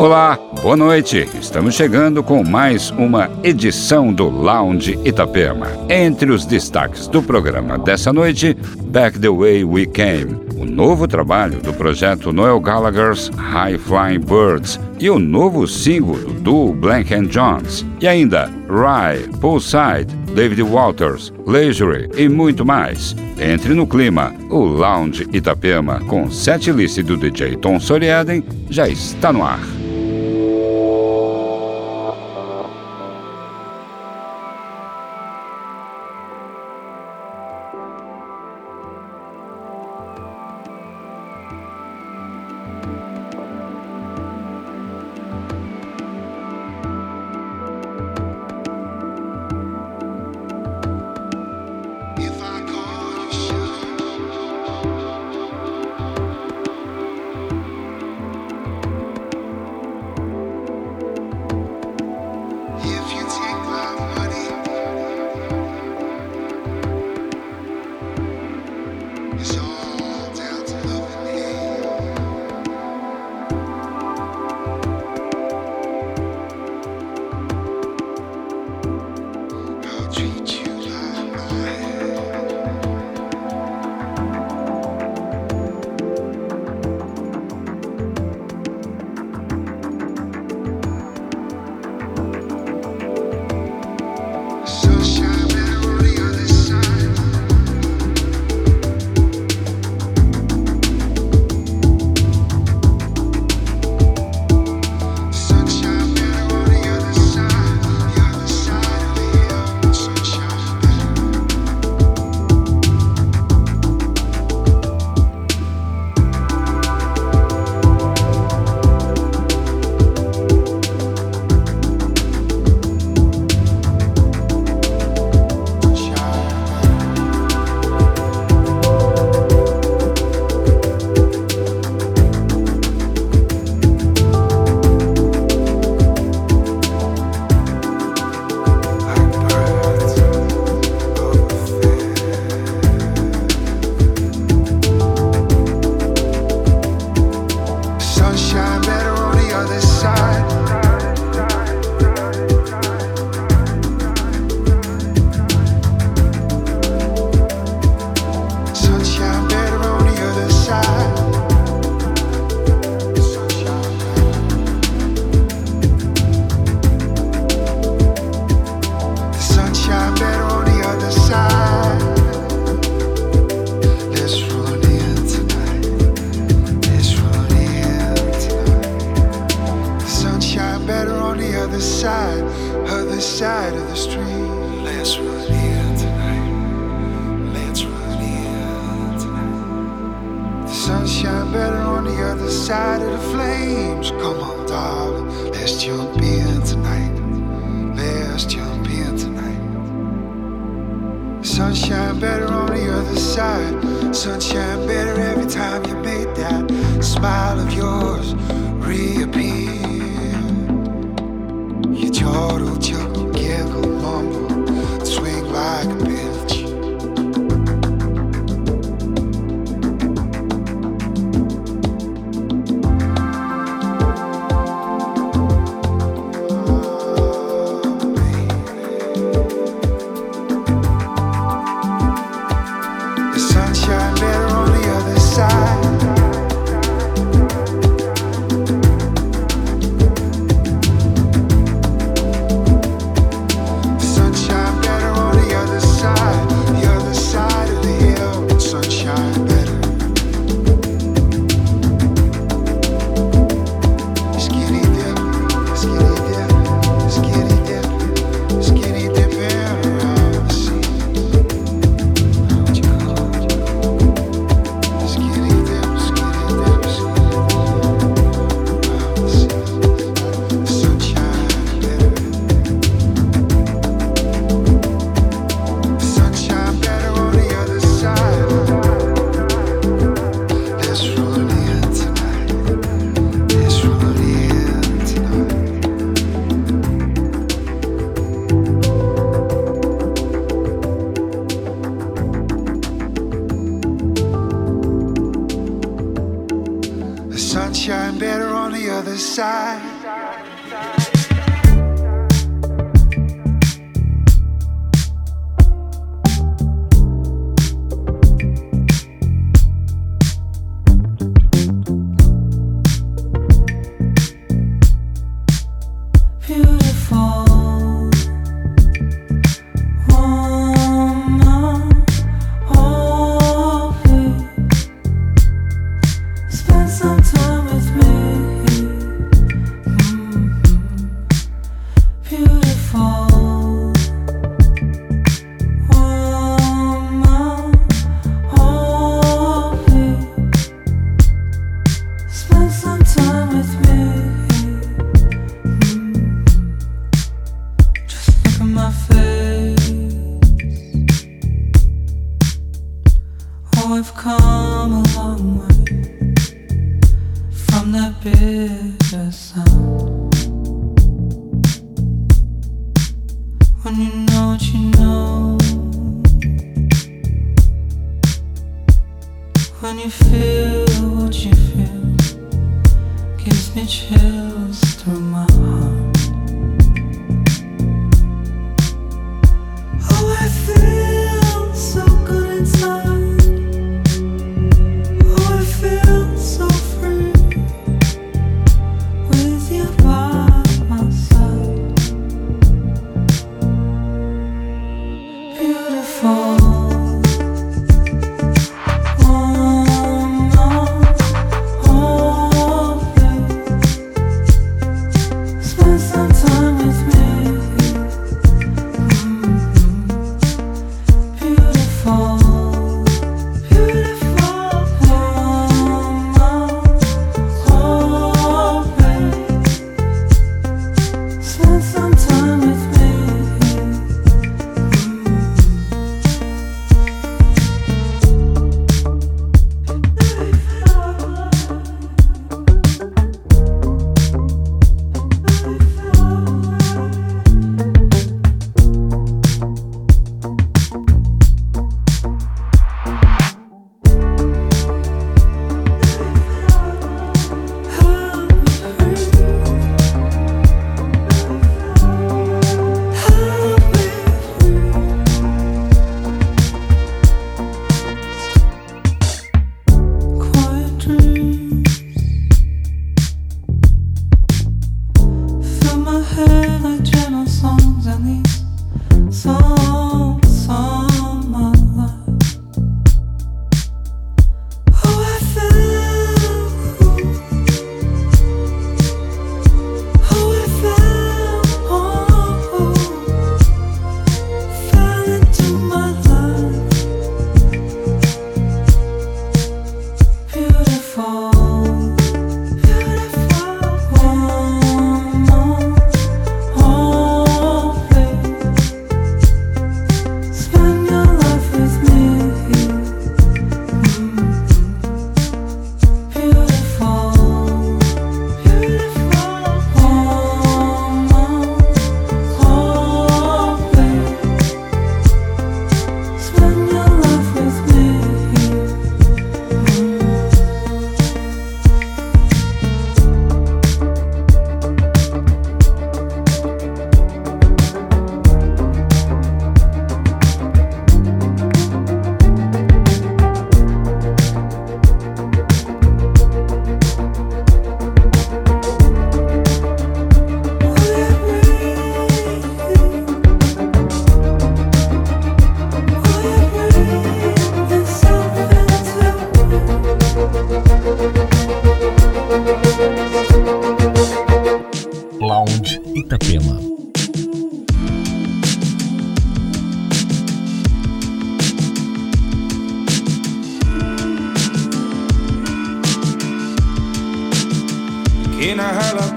Olá, boa noite. Estamos chegando com mais uma edição do Lounge Itapema. Entre os destaques do programa dessa noite, Back the Way We Came, o novo trabalho do projeto Noel Gallagher's High Flying Birds e o novo single do Blank and Jones. E ainda Rye, Poolside, David Walters, Leisure e muito mais. Entre no clima, o Lounge Itapema com setlist do DJ Tom Soriaden já está no ar.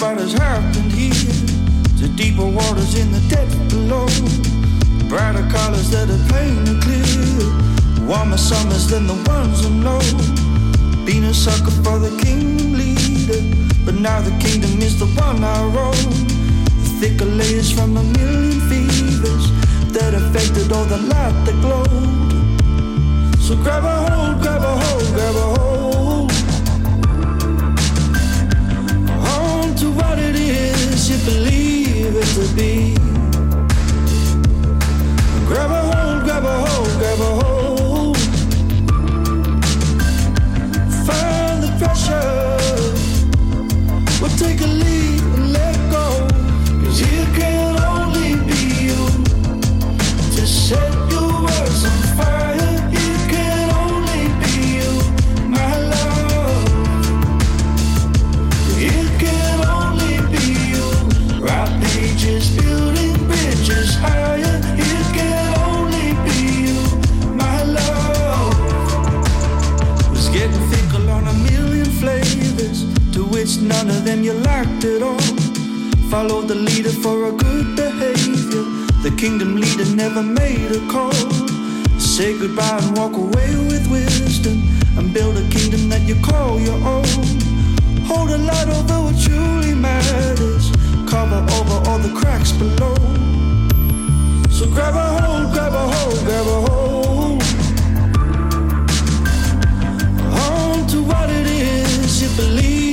what has happened here to deeper waters in the depth below. Brighter colors that are plain and clear. Warmer summers than the ones I know. Been a sucker for the king leader, but now the kingdom is the one I roam. Thicker layers from a million fevers that affected all the light that glowed. So grab a hold, grab a hold, grab a hold. what it is you believe it to be. Grab a hold, grab a hold, grab a hold. Find the pressure. We'll take a leap and let go. Cause it can only be you to set. None of them you liked at all. Follow the leader for a good behavior. The kingdom leader never made a call. Say goodbye and walk away with wisdom, and build a kingdom that you call your own. Hold a light over what truly matters, cover over all the cracks below. So grab a hold, grab a hold, grab a hold. On to what it is you believe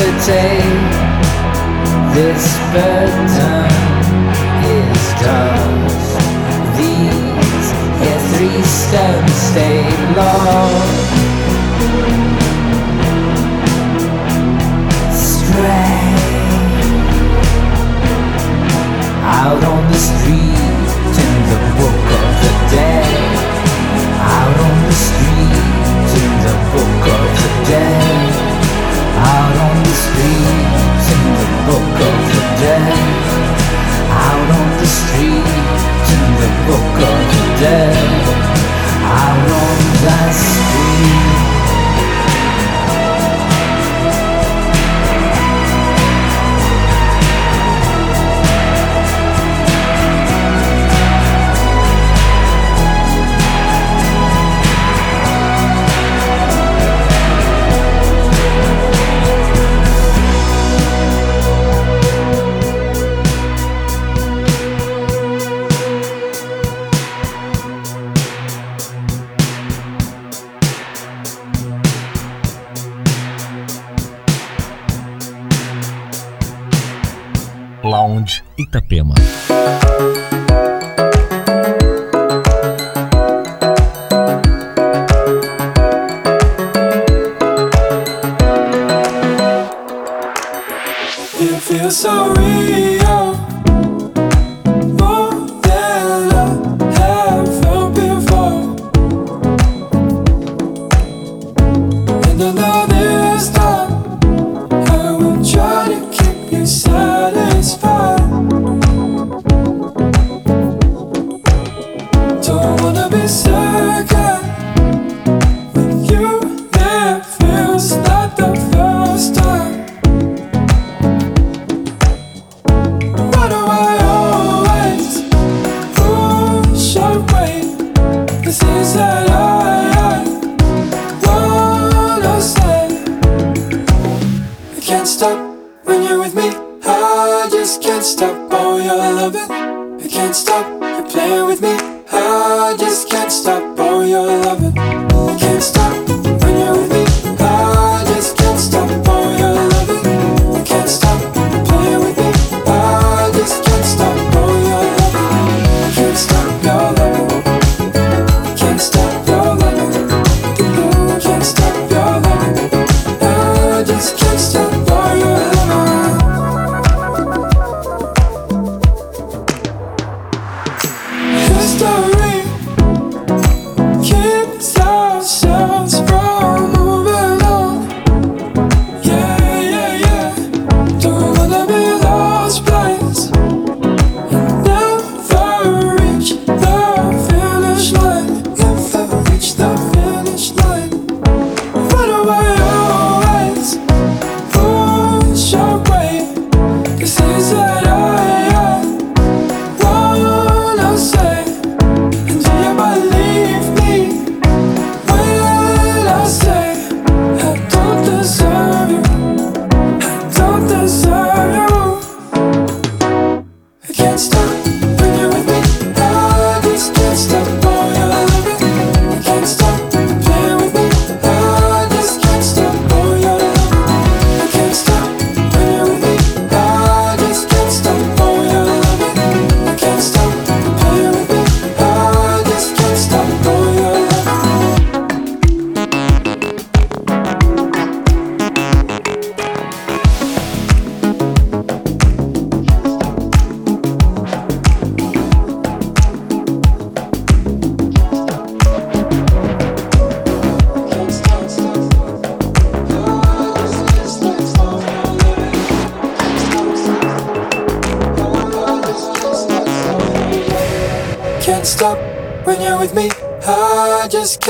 levitate. This burden is tossed. These here three stones stay long. Stray out on the street in the book of the dead. Out on the street in the book of the dead. Out on the streets in the book of the dead. Out on the streets in the book of the dead. Out on that street.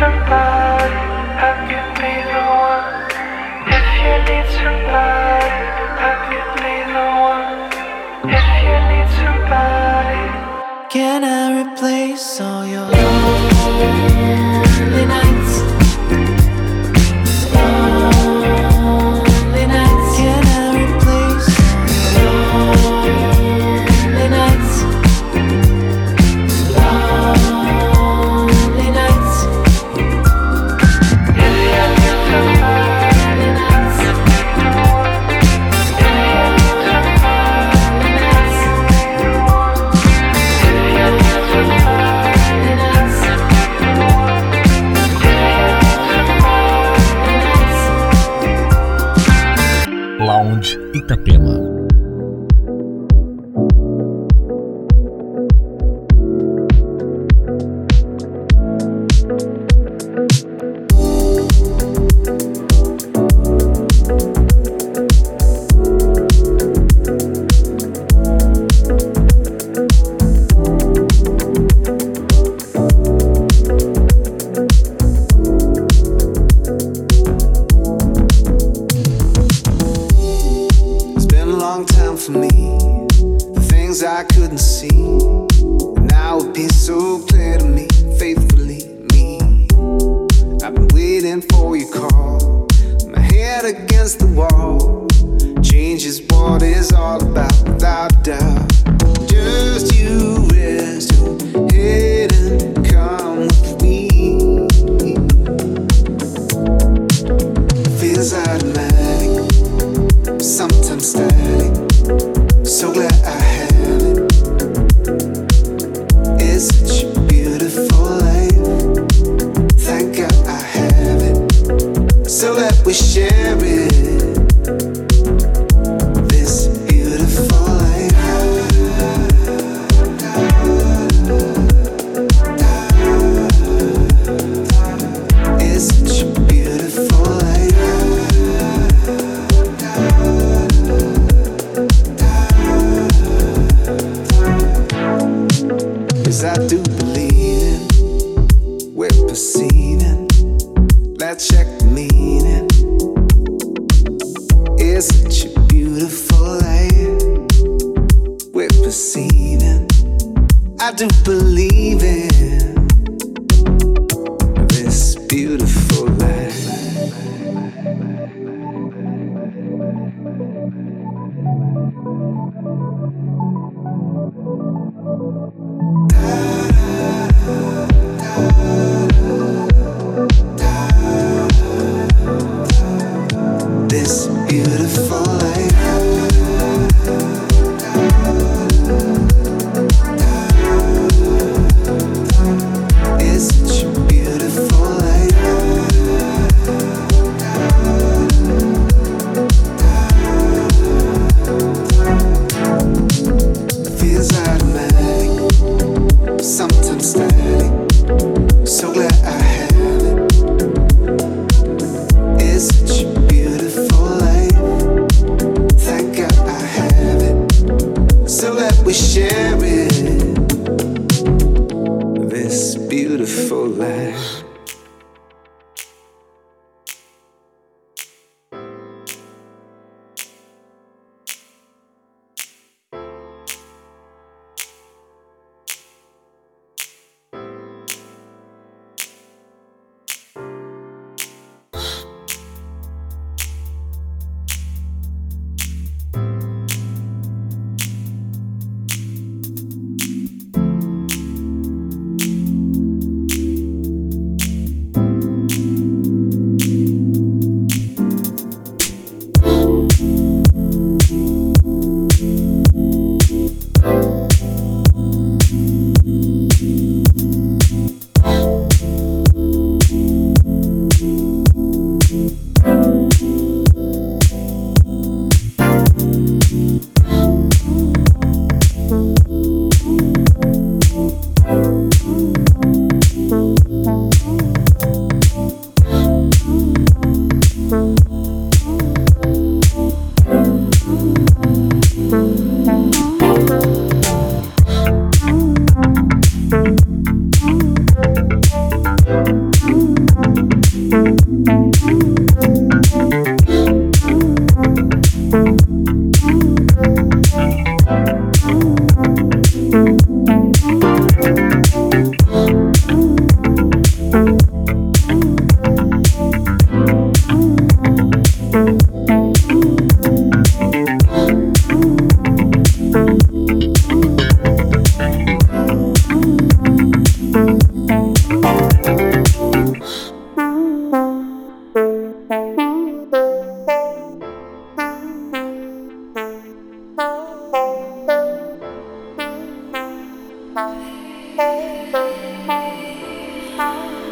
your body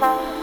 Bye.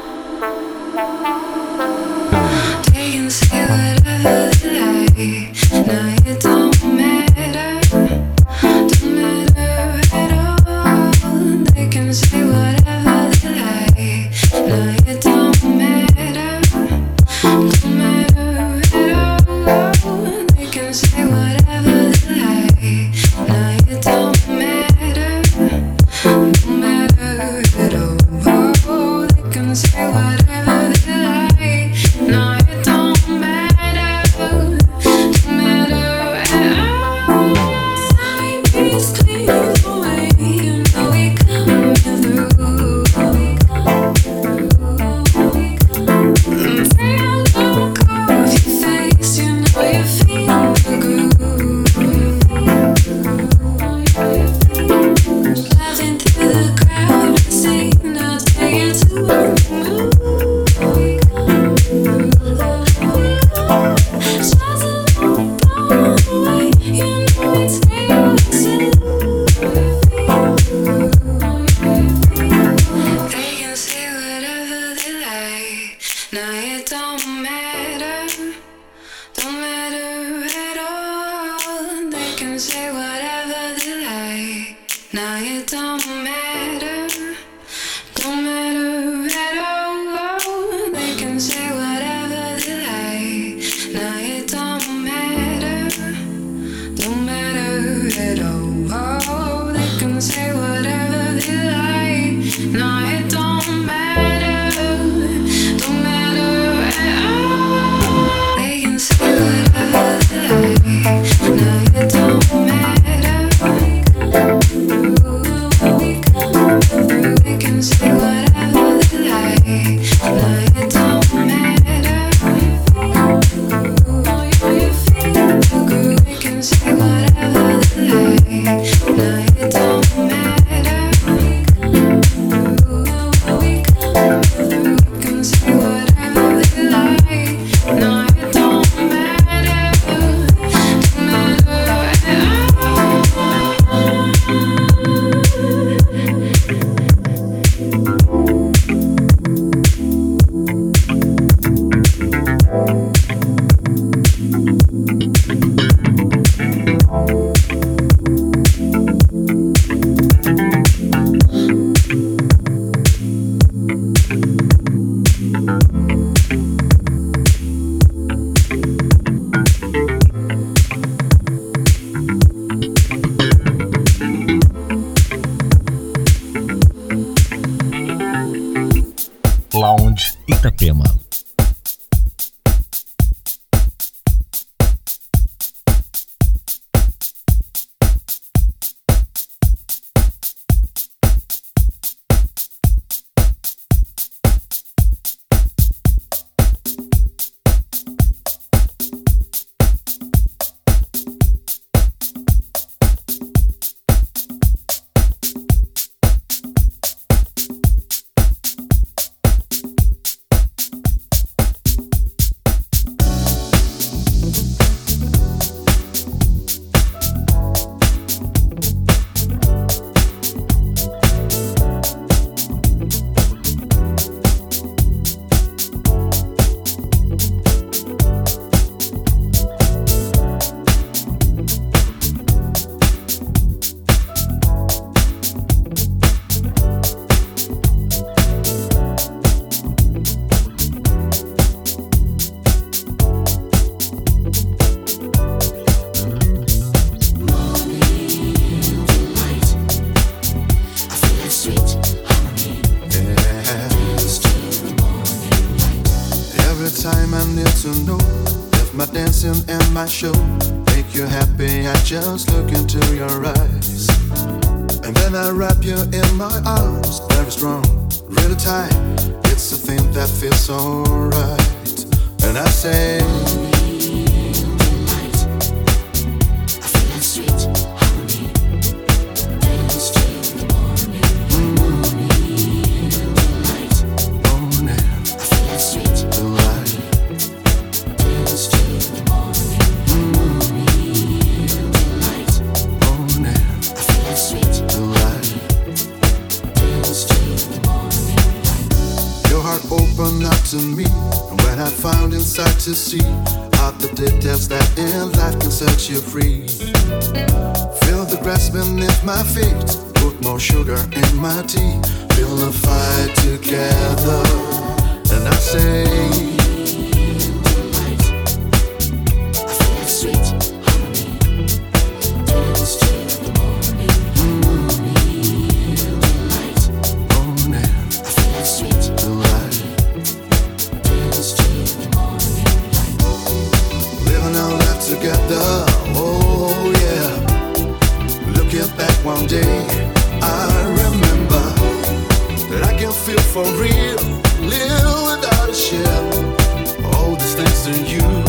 real, live without a shell. All these things to you.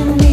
to me.